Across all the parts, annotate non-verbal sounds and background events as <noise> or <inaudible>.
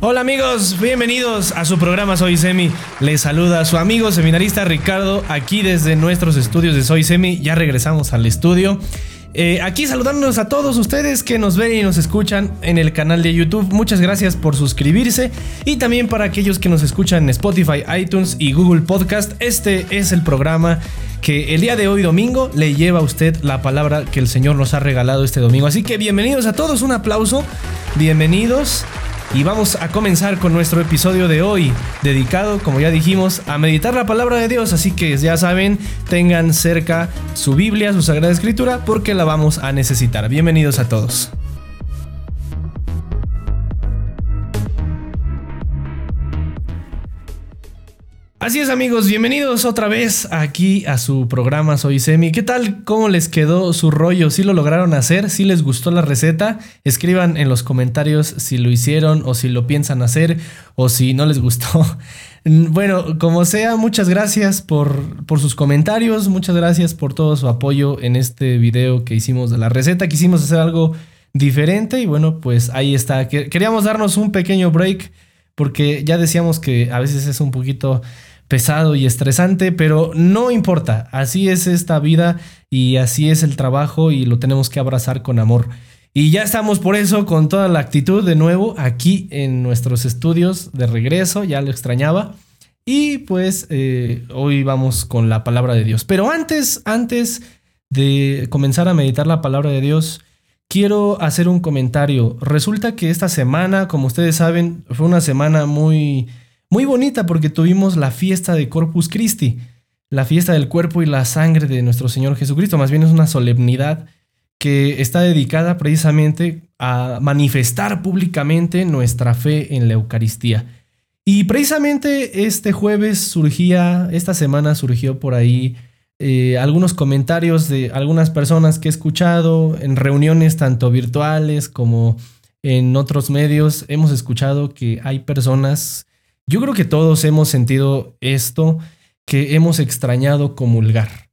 Hola amigos, bienvenidos a su programa Soy Semi. Les saluda su amigo seminarista Ricardo aquí desde nuestros estudios de Soy Semi. Ya regresamos al estudio. Eh, aquí saludándonos a todos ustedes que nos ven y nos escuchan en el canal de YouTube. Muchas gracias por suscribirse y también para aquellos que nos escuchan en Spotify, iTunes y Google Podcast. Este es el programa que el día de hoy domingo le lleva a usted la palabra que el Señor nos ha regalado este domingo. Así que bienvenidos a todos, un aplauso. Bienvenidos. Y vamos a comenzar con nuestro episodio de hoy, dedicado, como ya dijimos, a meditar la palabra de Dios. Así que ya saben, tengan cerca su Biblia, su Sagrada Escritura, porque la vamos a necesitar. Bienvenidos a todos. Así es amigos, bienvenidos otra vez aquí a su programa Soy Semi. ¿Qué tal? ¿Cómo les quedó su rollo? ¿Sí lo lograron hacer? ¿Sí les gustó la receta? Escriban en los comentarios si lo hicieron o si lo piensan hacer o si no les gustó. <laughs> Bueno, como sea, muchas gracias por, por sus comentarios, muchas gracias por todo su apoyo en este video que hicimos de la receta. Quisimos hacer algo diferente y bueno, pues ahí está. Queríamos darnos un pequeño break porque ya decíamos que a veces es un poquito pesado y estresante, pero no importa, así es esta vida y así es el trabajo y lo tenemos que abrazar con amor. Y ya estamos por eso con toda la actitud de nuevo aquí en nuestros estudios de regreso, ya lo extrañaba. Y pues eh, hoy vamos con la palabra de Dios. Pero antes, antes de comenzar a meditar la palabra de Dios, quiero hacer un comentario. Resulta que esta semana, como ustedes saben, fue una semana muy muy bonita porque tuvimos la fiesta de Corpus Christi, la fiesta del cuerpo y la sangre de nuestro Señor Jesucristo. Más bien es una solemnidad que está dedicada precisamente a manifestar públicamente nuestra fe en la Eucaristía. Y precisamente este jueves surgía, esta semana surgió por ahí eh, algunos comentarios de algunas personas que he escuchado en reuniones tanto virtuales como en otros medios. Hemos escuchado que hay personas yo creo que todos hemos sentido esto, que hemos extrañado comulgar.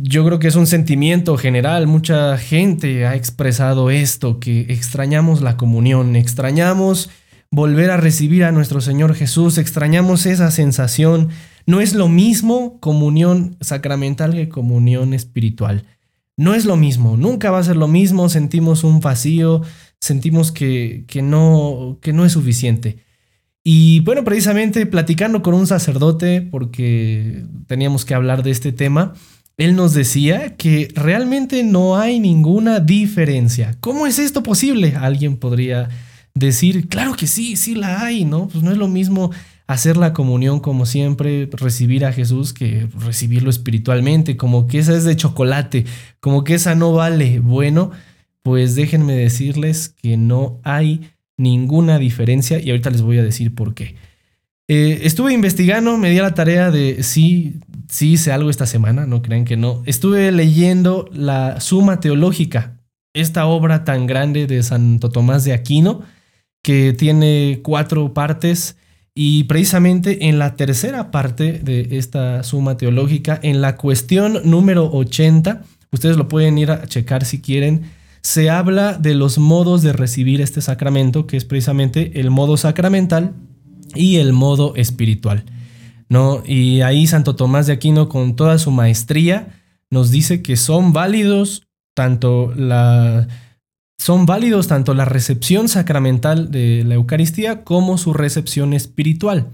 Yo creo que es un sentimiento general, mucha gente ha expresado esto, que extrañamos la comunión, extrañamos volver a recibir a nuestro Señor Jesús, extrañamos esa sensación. No es lo mismo comunión sacramental que comunión espiritual. No es lo mismo, nunca va a ser lo mismo, sentimos un vacío, sentimos que, que, no, que no es suficiente. Y bueno, precisamente platicando con un sacerdote, porque teníamos que hablar de este tema, él nos decía que realmente no hay ninguna diferencia. ¿Cómo es esto posible? Alguien podría decir, claro que sí, sí la hay, ¿no? Pues no es lo mismo hacer la comunión como siempre, recibir a Jesús que recibirlo espiritualmente, como que esa es de chocolate, como que esa no vale. Bueno, pues déjenme decirles que no hay ninguna diferencia y ahorita les voy a decir por qué. Eh, estuve investigando, me di la tarea de sí, sí hice algo esta semana, no crean que no. Estuve leyendo la Suma Teológica, esta obra tan grande de Santo Tomás de Aquino, que tiene cuatro partes y precisamente en la tercera parte de esta Suma Teológica, en la cuestión número 80, ustedes lo pueden ir a checar si quieren, se habla de los modos de recibir este sacramento, que es precisamente el modo sacramental y el modo espiritual. ¿no? Y ahí Santo Tomás de Aquino, con toda su maestría, nos dice que son válidos tanto la, son válidos tanto la recepción sacramental de la Eucaristía como su recepción espiritual.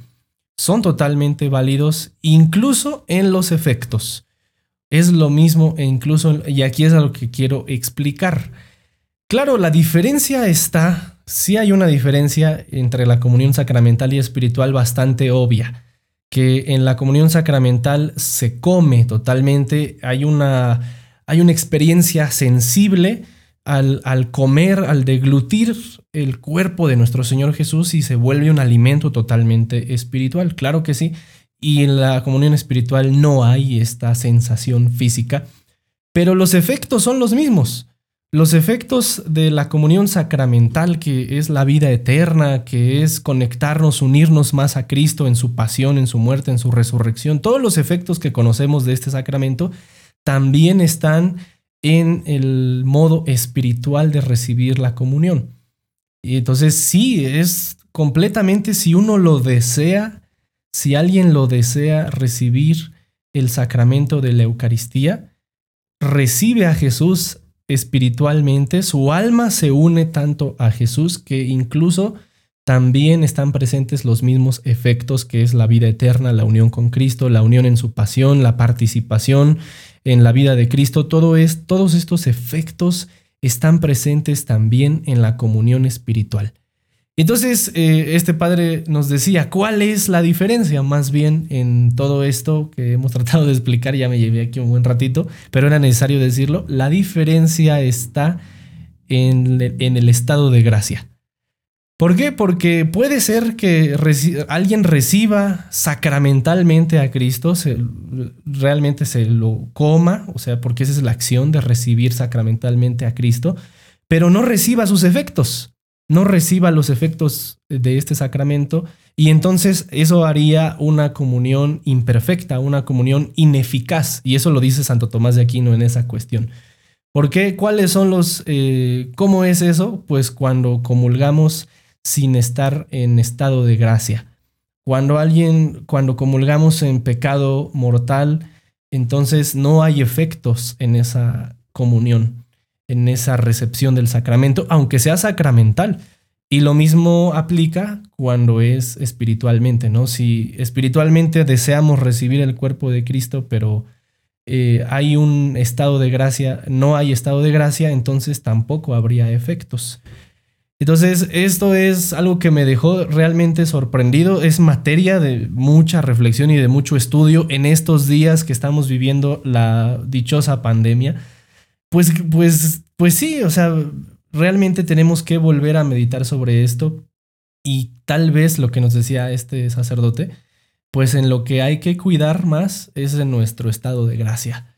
Son totalmente válidos incluso en los efectos es lo mismo e incluso, y aquí es a lo que quiero explicar. Claro, la diferencia está, sí hay una diferencia entre la comunión sacramental y espiritual bastante obvia, que en la comunión sacramental se come totalmente, hay una, hay una experiencia sensible al, al comer, al deglutir el cuerpo de nuestro Señor Jesús y se vuelve un alimento totalmente espiritual, claro que sí, y en la comunión espiritual no hay esta sensación física, pero los efectos son los mismos. Los efectos de la comunión sacramental, que es la vida eterna, que es conectarnos, unirnos más a Cristo en su pasión, en su muerte, en su resurrección, todos los efectos que conocemos de este sacramento también están en el modo espiritual de recibir la comunión. Y entonces sí, es completamente si uno lo desea, si alguien lo desea recibir el sacramento de la Eucaristía, recibe a Jesús espiritualmente, su alma se une tanto a Jesús que incluso también están presentes los mismos efectos que es la vida eterna, la unión con Cristo, la unión en su pasión, la participación en la vida de Cristo, todo es, todos estos efectos están presentes también en la comunión espiritual. Entonces, eh, este padre nos decía, ¿cuál es la diferencia más bien en todo esto que hemos <laughs> tratado de explicar? Ya me llevé aquí un buen ratito, pero era necesario decirlo. La diferencia está en, en el estado de gracia. ¿Por qué? Porque puede ser que alguien reciba sacramentalmente a Cristo, realmente se lo coma, o sea, porque esa es la acción de recibir sacramentalmente a Cristo, pero no reciba sus efectos, no reciba los efectos de este sacramento, y entonces eso haría una comunión imperfecta, una comunión ineficaz, y eso lo dice Santo Tomás de Aquino en esa cuestión. ¿Por qué? ¿Cuáles son los... Eh, ¿Cómo es eso? Pues cuando comulgamos sin estar en estado de gracia. Cuando alguien, cuando comulgamos en pecado mortal, entonces no hay efectos en esa comunión, en esa recepción del sacramento, aunque sea sacramental. Y lo mismo aplica cuando es espiritualmente, ¿no? Si espiritualmente deseamos recibir el cuerpo de Cristo, pero eh, hay un estado de gracia, no hay estado de gracia, entonces tampoco habría efectos. Entonces, esto es algo que me dejó realmente sorprendido. Es materia de mucha reflexión y de mucho estudio en estos días que estamos viviendo la dichosa pandemia. Pues, pues, pues sí, o sea, realmente tenemos que volver a meditar sobre esto y tal vez lo que nos decía este sacerdote, pues en lo que hay que cuidar más es en nuestro estado de gracia.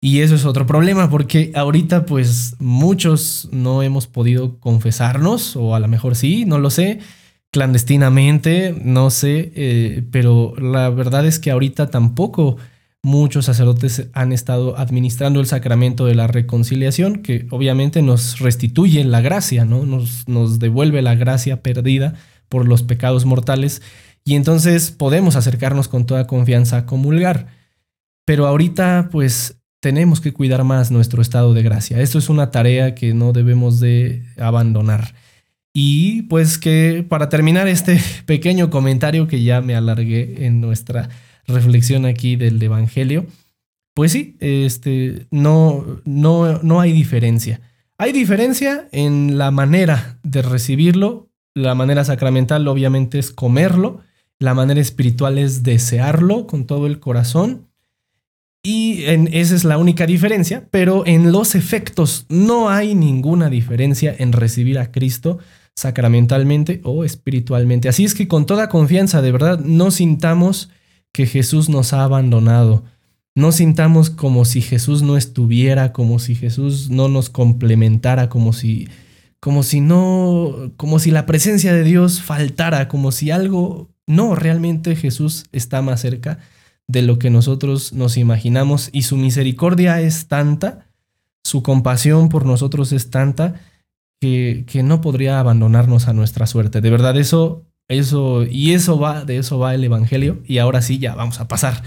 Y eso es otro problema porque ahorita pues muchos no hemos podido confesarnos, o a lo mejor sí, no lo sé, clandestinamente, no sé, eh, pero la verdad es que ahorita tampoco muchos sacerdotes han estado administrando el sacramento de la reconciliación, que obviamente nos restituye la gracia, ¿no? Nos, nos devuelve la gracia perdida por los pecados mortales y entonces podemos acercarnos con toda confianza a comulgar. Pero ahorita pues tenemos que cuidar más nuestro estado de gracia. Esto es una tarea que no debemos de abandonar. Y pues que para terminar este <laughs> pequeño comentario que ya me alargué en nuestra reflexión aquí del Evangelio, pues sí, este, no, no, no hay diferencia. Hay diferencia en la manera de recibirlo. La manera sacramental obviamente es comerlo. La manera espiritual es desearlo con todo el corazón. Y en, esa es la única diferencia, pero en los efectos no hay ninguna diferencia en recibir a Cristo sacramentalmente o espiritualmente. Así es que con toda confianza, de verdad, no sintamos que Jesús nos ha abandonado. No sintamos como si Jesús no estuviera, como si Jesús no nos complementara, como si como si no como si la presencia de Dios faltara, como si algo no, realmente Jesús está más cerca de lo que nosotros nos imaginamos y su misericordia es tanta, su compasión por nosotros es tanta que, que no podría abandonarnos a nuestra suerte. De verdad, eso, eso, y eso va, de eso va el Evangelio. Y ahora sí, ya vamos a pasar.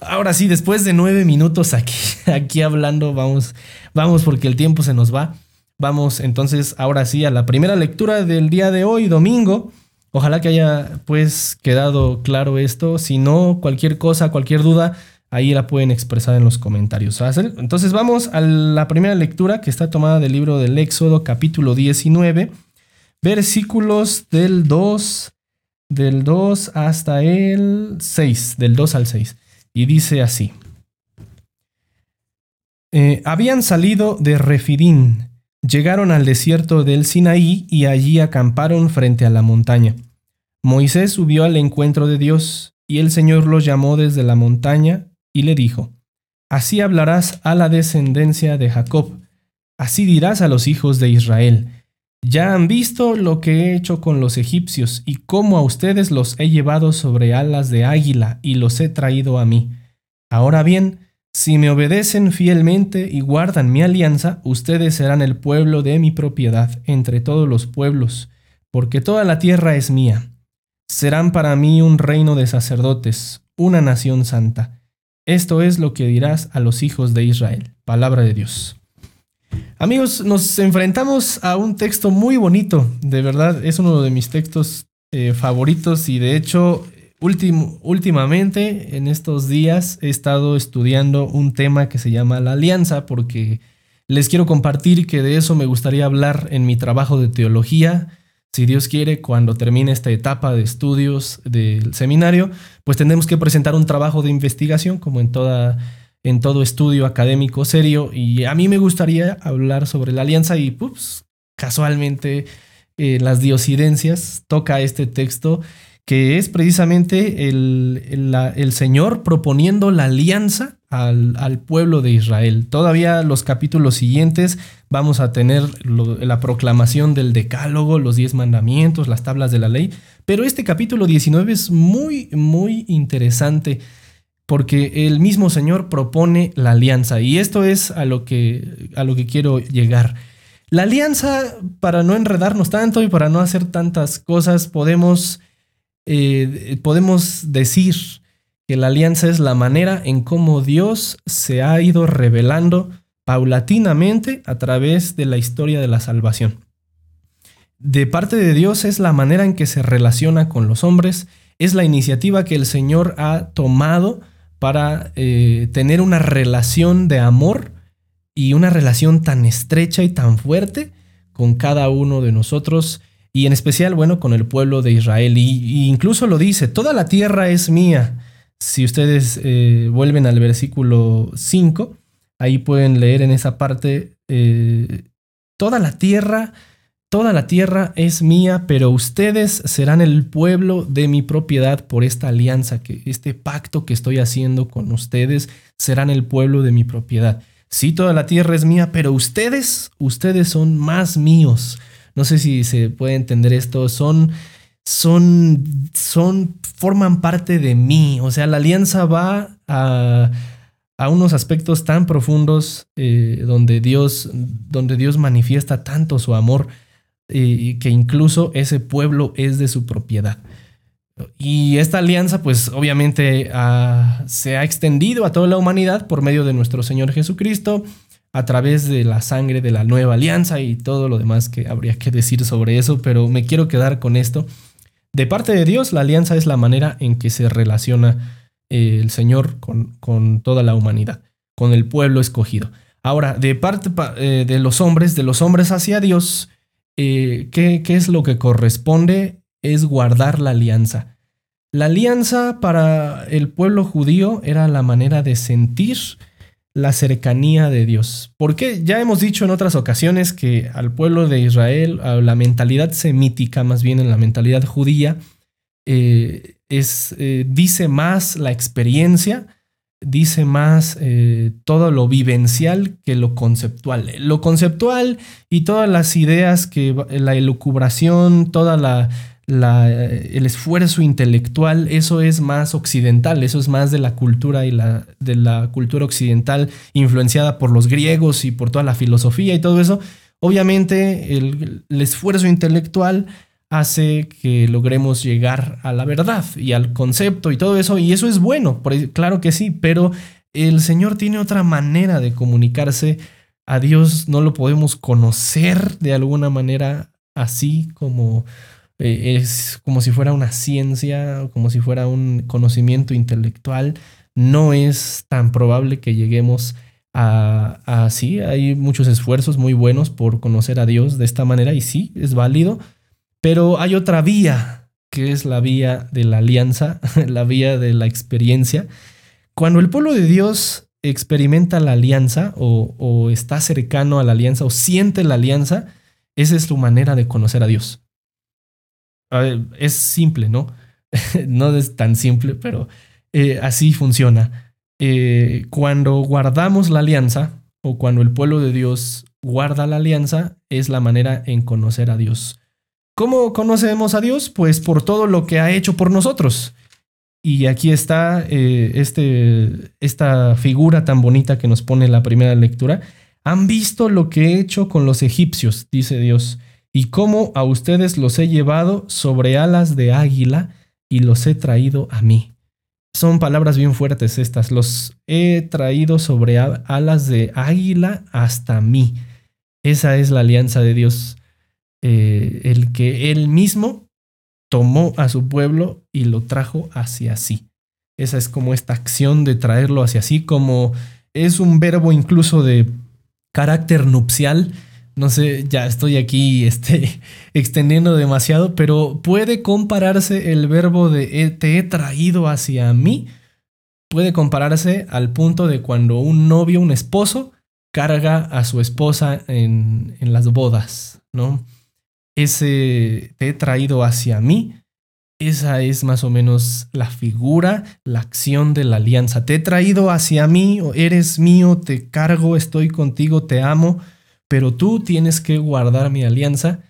Ahora sí, después de nueve minutos aquí, <laughs> aquí hablando, vamos, vamos porque el tiempo se nos va. Vamos entonces ahora sí a la primera lectura del día de hoy, domingo. Ojalá que haya pues quedado claro esto. Si no, cualquier cosa, cualquier duda, ahí la pueden expresar en los comentarios. Entonces vamos a la primera lectura que está tomada del libro del Éxodo capítulo 19, versículos del 2, del 2 hasta el 6, del 2 al 6. Y dice así. Eh, habían salido de Refidín Llegaron al desierto del Sinaí y allí acamparon frente a la montaña. Moisés subió al encuentro de Dios, y el Señor lo llamó desde la montaña y le dijo, Así hablarás a la descendencia de Jacob, así dirás a los hijos de Israel, ya han visto lo que he hecho con los egipcios y cómo a ustedes los he llevado sobre alas de águila y los he traído a mí. Ahora bien, si me obedecen fielmente y guardan mi alianza, ustedes serán el pueblo de mi propiedad entre todos los pueblos, porque toda la tierra es mía. Serán para mí un reino de sacerdotes, una nación santa. Esto es lo que dirás a los hijos de Israel. Palabra de Dios. Amigos, nos enfrentamos a un texto muy bonito, de verdad, es uno de mis textos eh, favoritos y de hecho últimamente en estos días he estado estudiando un tema que se llama la alianza porque les quiero compartir que de eso me gustaría hablar en mi trabajo de teología. Si Dios quiere, cuando termine esta etapa de estudios del seminario, pues tendremos que presentar un trabajo de investigación, como en, toda, en todo estudio académico serio. Y a mí me gustaría hablar sobre la alianza y, pues, casualmente, las diosidencias toca este texto que es precisamente el, el, Señor proponiendo la alianza al, al, pueblo de Israel. Todavía los capítulos siguientes vamos a tener la proclamación del decálogo, los diez mandamientos, las tablas de la ley, pero este capítulo 19 es muy, muy interesante porque el mismo Señor propone la alianza y esto es a lo que, a lo que quiero llegar. La alianza, para no enredarnos tanto y para no hacer tantas cosas, podemos eh, podemos decir que la alianza es la manera en cómo Dios se ha ido revelando paulatinamente a través de la historia de la salvación. De parte de Dios es la manera en que se relaciona con los hombres, es la iniciativa que el Señor ha tomado para eh, tener una relación de amor y una relación tan estrecha y tan fuerte con cada uno de nosotros y en especial, bueno, con el pueblo de Israel. Y, incluso lo dice, toda la tierra es mía. Si ustedes eh, vuelven al versículo 5, ahí pueden leer en esa parte, eh, toda la tierra, toda la tierra es mía, pero ustedes serán el pueblo de mi propiedad por esta alianza, que este pacto que estoy haciendo con ustedes serán el pueblo de mi propiedad. Sí, toda la tierra es mía, pero ustedes, ustedes son más míos no sé si se puede entender esto, son, son, son, forman parte de mí. O sea, la alianza va a, a unos aspectos tan profundos eh, donde, Dios, donde Dios manifiesta tanto su amor y que incluso ese pueblo es de su propiedad. Y esta alianza, pues obviamente se ha extendido a toda la humanidad por medio de nuestro Señor Jesucristo a través de la sangre de la nueva alianza y todo lo demás que habría que decir sobre eso, pero me quiero quedar con esto. De parte de Dios, la alianza es la manera en que se relaciona eh, el Señor con, con, toda la humanidad, con el pueblo escogido. Ahora, de parte eh, de los hombres, de los hombres hacia Dios, eh, ¿qué, ¿qué es lo que corresponde? Es guardar la alianza. La alianza para el pueblo judío era la manera de sentir la cercanía de Dios. Porque ya hemos dicho en otras ocasiones que al pueblo de Israel, a la mentalidad semítica, más bien en la mentalidad judía, eh, es, eh, dice más la experiencia, dice más eh, todo lo vivencial que lo conceptual. Lo conceptual y todas las ideas que la elucubración, toda la, el esfuerzo intelectual, eso es más occidental, eso es más de la cultura y la, de la cultura occidental influenciada por los griegos y por toda la filosofía y todo eso. Obviamente el, esfuerzo intelectual hace que logremos llegar a la verdad y al concepto y todo eso, y eso es bueno, claro que sí, pero el Señor tiene otra manera de comunicarse. A Dios no lo podemos conocer de alguna manera así como eh, es como si fuera una ciencia, como si fuera un conocimiento intelectual. No es tan probable que lleguemos a, a sí, hay muchos esfuerzos muy buenos por conocer a Dios de esta manera y sí, es válido, pero hay otra vía, que es la vía de la alianza, <laughs> la vía de la experiencia. Cuando el pueblo de Dios experimenta la alianza o, está cercano a la alianza o siente la alianza, esa es su manera de conocer a Dios es simple, ¿no? <laughs> no es tan simple, pero eh, así funciona. Eh, cuando guardamos la alianza o cuando el pueblo de Dios guarda la alianza, es la manera en conocer a Dios. ¿Cómo conocemos a Dios? Pues por todo lo que ha hecho por nosotros. Y aquí está eh, este, esta figura tan bonita que nos pone la primera lectura. Han visto lo que he hecho con los egipcios, dice Dios y cómo a ustedes los he llevado sobre alas de águila y los he traído a mí. Son palabras bien fuertes estas. Los he traído sobre alas de águila hasta mí. Esa es la alianza de Dios. Eh, el que Él mismo tomó a su pueblo y lo trajo hacia sí. Esa es como esta acción de traerlo hacia sí, como es un verbo incluso de carácter nupcial. No sé, ya estoy aquí <laughs> este, extendiendo demasiado, pero puede compararse el verbo de te he traído hacia mí, puede compararse al punto de cuando un novio, un esposo, carga a su esposa en, en las bodas, ¿no? Ese te he traído hacia mí esa es más o menos la figura, la acción de la alianza. Te he traído hacia mí, eres mío, te cargo, estoy contigo, te amo, pero tú tienes que guardar mi alianza.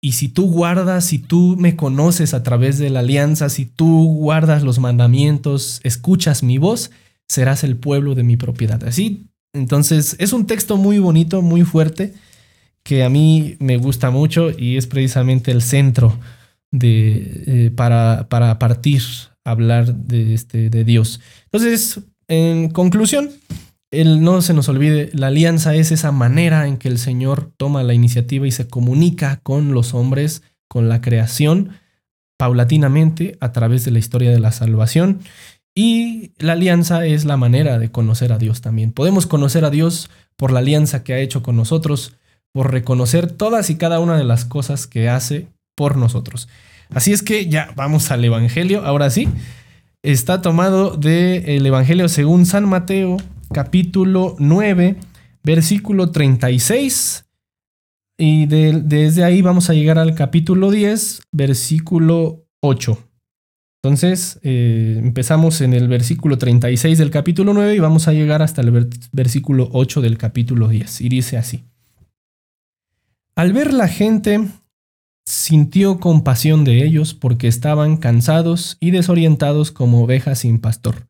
Y si tú guardas, si tú me conoces a través de la alianza, si tú guardas los mandamientos, escuchas mi voz, serás el pueblo de mi propiedad. Así, entonces es un texto muy bonito, muy fuerte, que a mí me gusta mucho y es precisamente el centro de, eh, para, para partir, hablar de, este, de Dios. Entonces, en conclusión, el, no se nos olvide, la alianza es esa manera en que el Señor toma la iniciativa y se comunica con los hombres, con la creación, paulatinamente a través de la historia de la salvación. Y la alianza es la manera de conocer a Dios también. Podemos conocer a Dios por la alianza que ha hecho con nosotros, por reconocer todas y cada una de las cosas que hace por nosotros. Así es que ya vamos al Evangelio, ahora sí. Está tomado del Evangelio según San Mateo, capítulo 9, versículo 36. Y desde ahí vamos a llegar al capítulo 10, versículo 8. Entonces, eh, empezamos en el versículo 36 del capítulo 9 y vamos a llegar hasta el versículo 8 del capítulo 10. Y dice así. Al ver la gente sintió compasión de ellos porque estaban cansados y desorientados como ovejas sin pastor.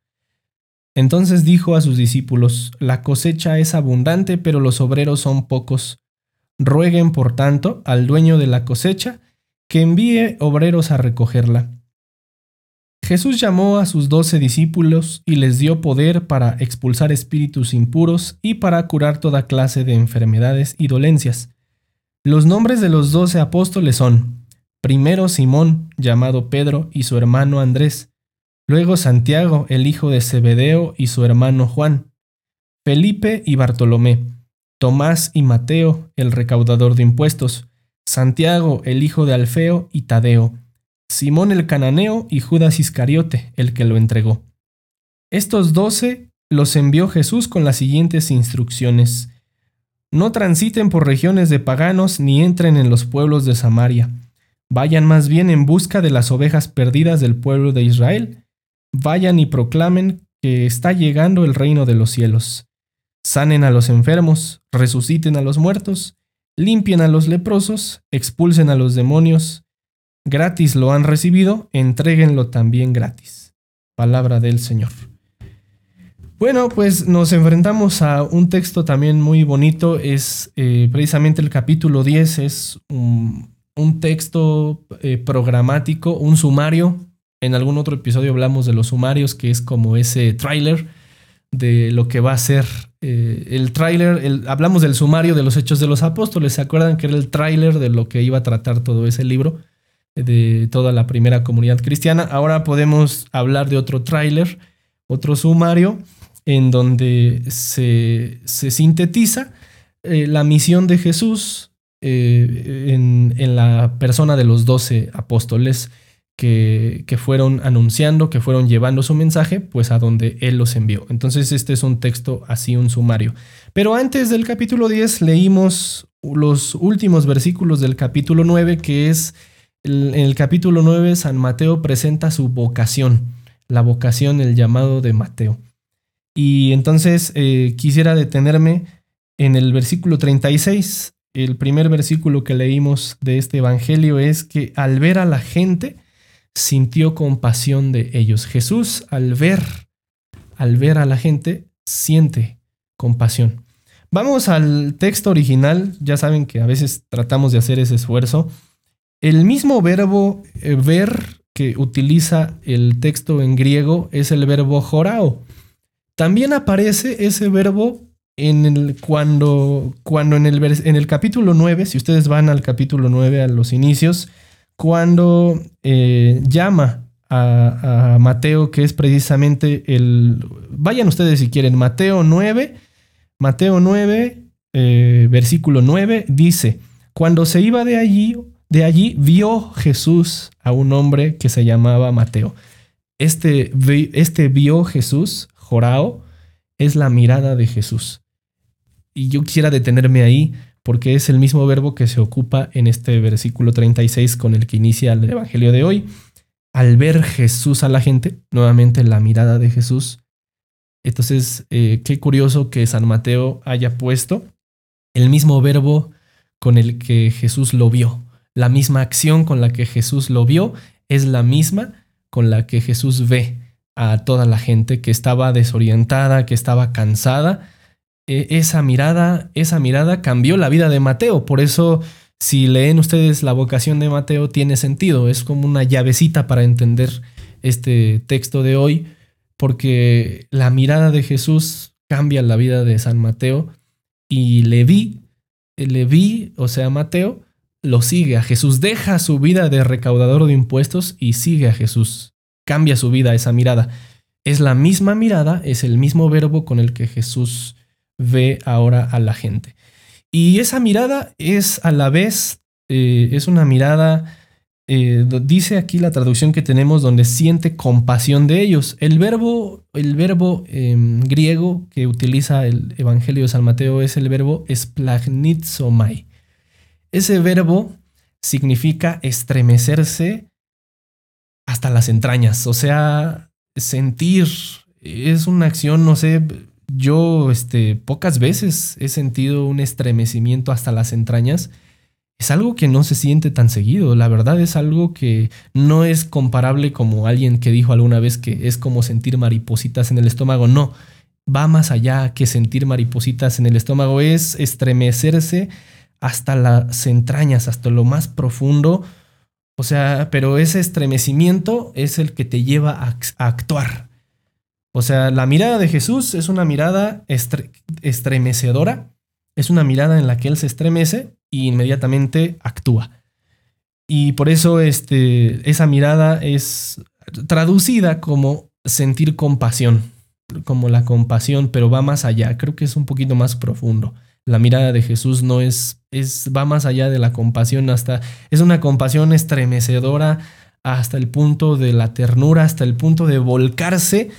Entonces dijo a sus discípulos, La cosecha es abundante, pero los obreros son pocos. Rueguen, por tanto, al dueño de la cosecha que envíe obreros a recogerla. Jesús llamó a sus doce discípulos y les dio poder para expulsar espíritus impuros y para curar toda clase de enfermedades y dolencias. Los nombres de los doce apóstoles son, primero Simón, llamado Pedro, y su hermano Andrés, luego Santiago, el hijo de Zebedeo, y su hermano Juan, Felipe y Bartolomé, Tomás y Mateo, el recaudador de impuestos, Santiago, el hijo de Alfeo, y Tadeo, Simón el cananeo y Judas Iscariote, el que lo entregó. Estos doce los envió Jesús con las siguientes instrucciones. No transiten por regiones de paganos ni entren en los pueblos de Samaria. Vayan más bien en busca de las ovejas perdidas del pueblo de Israel. Vayan y proclamen que está llegando el reino de los cielos. Sanen a los enfermos, resuciten a los muertos, limpien a los leprosos, expulsen a los demonios. Gratis lo han recibido, entréguenlo también gratis. Palabra del Señor. Bueno, pues nos enfrentamos a un texto también muy bonito, es eh, precisamente el capítulo 10, es un, texto eh, programático, un sumario. En algún otro episodio hablamos de los sumarios, que es como ese tráiler de lo que va a ser eh, el tráiler. Hablamos del sumario de los Hechos de los Apóstoles, ¿se acuerdan que era el tráiler de lo que iba a tratar todo ese libro? de toda la primera comunidad cristiana. Ahora podemos hablar de otro tráiler, otro sumario, en donde se, sintetiza eh, la misión de Jesús eh, en, la persona de los doce apóstoles que, que, fueron anunciando, que fueron llevando su mensaje, pues a donde Él los envió. Entonces este es un texto así, un sumario. Pero antes del capítulo 10 leímos los últimos versículos del capítulo 9, que es en el capítulo 9 San Mateo presenta su vocación, la vocación, el llamado de Mateo. Y entonces eh, quisiera detenerme en el versículo 36. El primer versículo que leímos de este Evangelio es que al ver a la gente, sintió compasión de ellos. Jesús al ver, al ver a la gente, siente compasión. Vamos al texto original, ya saben que a veces tratamos de hacer ese esfuerzo. El mismo verbo eh, ver que utiliza el texto en griego es el verbo jorao. También aparece ese verbo en el, cuando, cuando en, el, en el capítulo 9, si ustedes van al capítulo 9 a los inicios, cuando eh, llama a, Mateo, que es precisamente el... Vayan ustedes si quieren, Mateo 9, Mateo 9, eh, versículo 9, dice, cuando se iba de allí, de allí vio Jesús a un hombre que se llamaba Mateo. Este, este vio Jesús, Es la mirada de Jesús. Y yo quisiera detenerme ahí porque es el mismo verbo que se ocupa en este versículo 36 con el que inicia el Evangelio de hoy. Al ver Jesús a la gente, nuevamente la mirada de Jesús. Entonces, eh, qué curioso que San Mateo haya puesto el mismo verbo con el que Jesús lo vio. La misma acción con la que Jesús lo vio es la misma con la que Jesús ve a toda la gente que estaba desorientada, que estaba cansada e, esa mirada, esa mirada cambió la vida de Mateo. Por eso, si leen ustedes la vocación de Mateo, tiene sentido. Es como una llavecita para entender este texto de hoy, porque la mirada de Jesús cambia la vida de San Mateo y Leví, Leví, o sea, Mateo, lo sigue a Jesús, deja su vida de recaudador de impuestos y sigue a Jesús. Cambia su vida esa mirada. Es la misma mirada, es el mismo verbo con el que Jesús ve ahora a la gente. Y esa mirada es a la vez, eh, es una mirada, eh, dice aquí la traducción que tenemos, donde siente compasión de ellos. El verbo, el verbo em, griego que utiliza el Evangelio de San Mateo es el verbo esplagnizomai. Ese verbo significa estremecerse hasta las entrañas, o sea, sentir, es una acción, no sé, yo este, pocas veces he sentido un estremecimiento hasta las entrañas. Es algo que no se siente tan seguido. La verdad es algo que no es comparable como alguien que dijo alguna vez que es como sentir maripositas en el estómago. No, va más allá que sentir maripositas en el estómago. Es estremecerse hasta las entrañas, hasta lo más profundo. O sea, pero ese estremecimiento es el que te lleva a, actuar. O sea, la mirada de Jesús es una mirada estremecedora, es una mirada en la que Él se estremece y inmediatamente actúa. Y por eso este, esa mirada es traducida como sentir compasión, como la compasión, pero va más allá, creo que es un poquito más profundo. La mirada de Jesús no es, es va más allá de la compasión, hasta es una compasión estremecedora hasta el punto de la ternura, hasta el punto de volcarse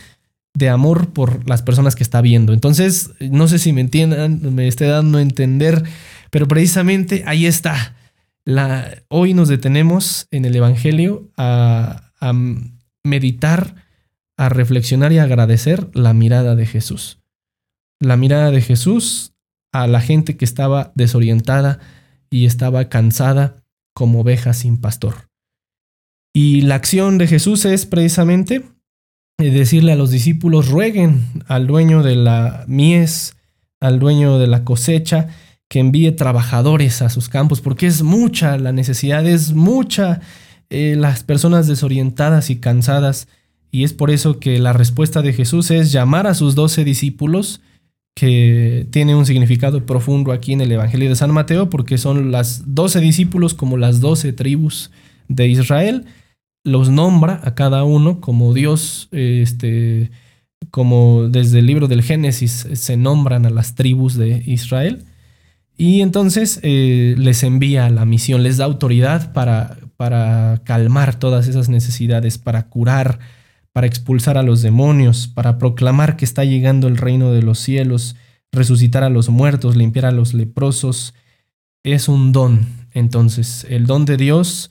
de amor por las personas que está viendo. Entonces, no sé si me entiendan, me esté dando a entender, pero precisamente ahí está. La, hoy nos detenemos en el Evangelio a, a meditar, a reflexionar y agradecer la mirada de Jesús. La mirada de Jesús a la gente que estaba desorientada y estaba cansada como oveja sin pastor. Y la acción de Jesús es precisamente decirle a los discípulos, rueguen al dueño de la mies, al dueño de la cosecha, que envíe trabajadores a sus campos, porque es mucha la necesidad, es mucha eh, las personas desorientadas y cansadas. Y es por eso que la respuesta de Jesús es llamar a sus doce discípulos, que tiene un significado profundo aquí en el Evangelio de San Mateo, porque son las doce discípulos como las doce tribus de Israel los nombra a cada uno como Dios, este, como desde el libro del Génesis se nombran a las tribus de Israel. Y entonces eh, les envía la misión, les da autoridad para, para calmar todas esas necesidades, para curar, para expulsar a los demonios, para proclamar que está llegando el reino de los cielos, resucitar a los muertos, limpiar a los leprosos. Es un don. Entonces, el don de Dios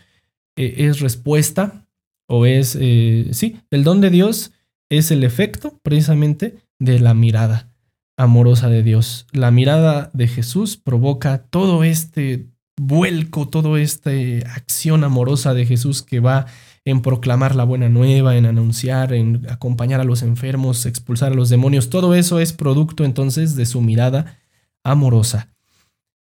eh, es respuesta o es, eh, sí, el don de Dios es el efecto precisamente de la mirada amorosa de Dios. La mirada de Jesús provoca todo este vuelco, toda esta acción amorosa de Jesús que va en proclamar la buena nueva, en anunciar, en acompañar a los enfermos, expulsar a los demonios. Todo eso es producto entonces de su mirada amorosa.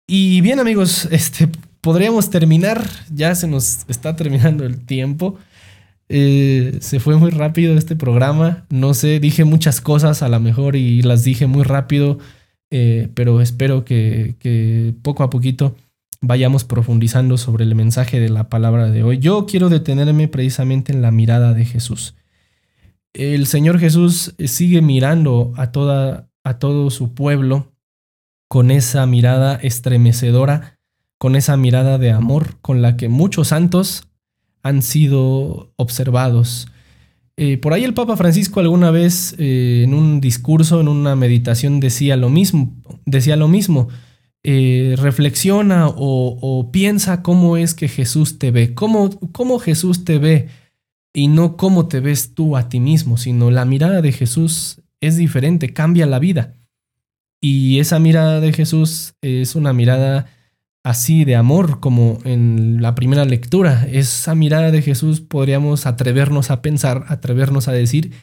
Y bien amigos, <laughs> este, podríamos terminar, ya se nos está terminando el tiempo. Eh, se fue muy rápido este programa, no sé, dije muchas cosas a lo mejor y las dije muy rápido, eh, pero espero que, que poco a poquito vayamos profundizando sobre el mensaje de la palabra de hoy. Yo quiero detenerme precisamente en la mirada de Jesús. El Señor Jesús sigue mirando a, toda, a todo su pueblo con esa mirada estremecedora, con esa mirada de amor con la que muchos santos han sido observados. Eh, por ahí el Papa Francisco alguna vez eh, en un discurso, en una meditación, decía lo mismo, decía lo mismo. Eh, reflexiona o, piensa cómo es que Jesús te ve, cómo, cómo Jesús te ve y no cómo te ves tú a ti mismo, sino la mirada de Jesús es diferente, cambia la vida. Y esa mirada de Jesús es una mirada así de amor como en la primera lectura. Esa mirada de Jesús podríamos atrevernos a pensar, atrevernos a decir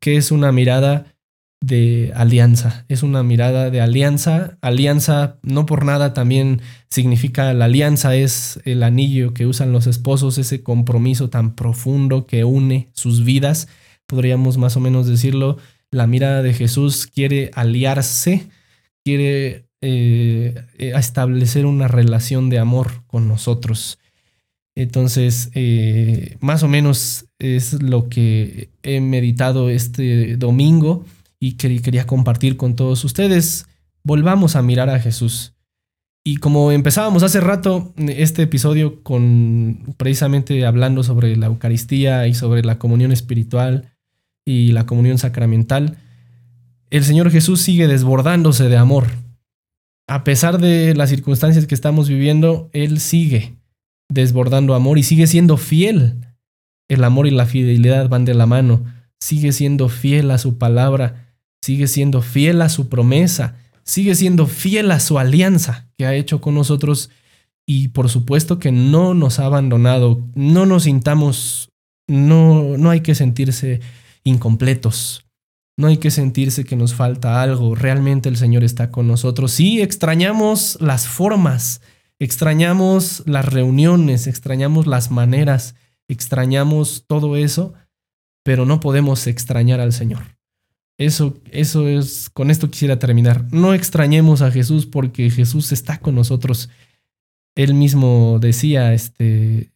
que es una mirada de alianza, es una mirada de alianza. Alianza no por nada también significa la alianza es el anillo que usan los esposos, ese compromiso tan profundo que une sus vidas, podríamos más o menos decirlo. La mirada de Jesús quiere aliarse, quiere eh, establecer una relación de amor con nosotros. Entonces, eh, más o menos es lo que he meditado este domingo y que quería compartir con todos ustedes. Volvamos a mirar a Jesús. Y como empezábamos hace rato este episodio con precisamente hablando sobre la Eucaristía y sobre la comunión espiritual y la comunión sacramental, el Señor Jesús sigue desbordándose de amor. A pesar de las circunstancias que estamos viviendo, Él sigue desbordando amor y sigue siendo fiel. El amor y la fidelidad van de la mano. Sigue siendo fiel a su palabra sigue siendo fiel a su promesa, sigue siendo fiel a su alianza que ha hecho con nosotros y por supuesto que no nos ha abandonado, no nos sintamos, no, no hay que sentirse incompletos, no hay que sentirse que nos falta algo, realmente el Señor está con nosotros. Sí, extrañamos las formas, extrañamos las reuniones, extrañamos las maneras, extrañamos todo eso, pero no podemos extrañar al Señor. Eso, eso es, con esto quisiera terminar. No extrañemos a Jesús porque Jesús está con nosotros. Él mismo decía, este,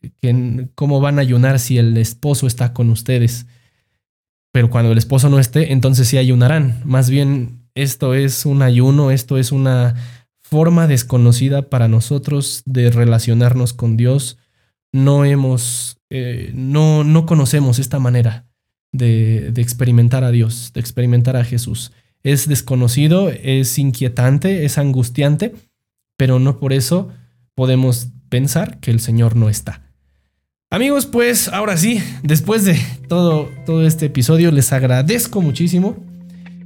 cómo van a ayunar si el esposo está con ustedes. Pero cuando el esposo no esté, entonces sí ayunarán. Más bien, esto es un ayuno, esto es una forma desconocida para nosotros de relacionarnos con Dios. No hemos, eh, no, no conocemos esta manera de, experimentar a Dios, de experimentar a Jesús. Es desconocido, es inquietante, es angustiante, pero no por eso podemos pensar que el Señor no está. Amigos, pues ahora sí, después de todo, todo este episodio, les agradezco muchísimo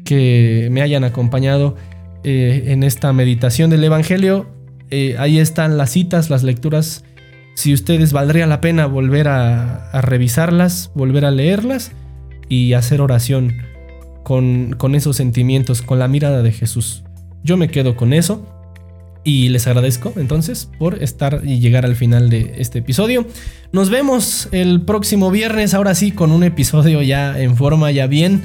que me hayan acompañado eh, en esta meditación del Evangelio. Eh, ahí están las citas, las lecturas. Si ustedes valdría la pena volver a revisarlas, volver a leerlas y hacer oración con, con esos sentimientos, con la mirada de Jesús. Yo me quedo con eso y les agradezco entonces por estar y llegar al final de este episodio. Nos vemos el próximo viernes, ahora sí, con un episodio ya en forma, ya bien.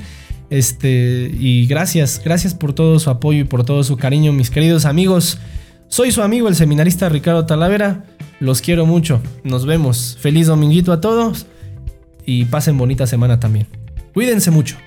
Este, y gracias, gracias por todo su apoyo y por todo su cariño, mis queridos amigos. Soy su amigo, el seminarista Ricardo Talavera. Los quiero mucho. Nos vemos. Feliz dominguito a todos y pasen bonita semana también. Cuídense mucho.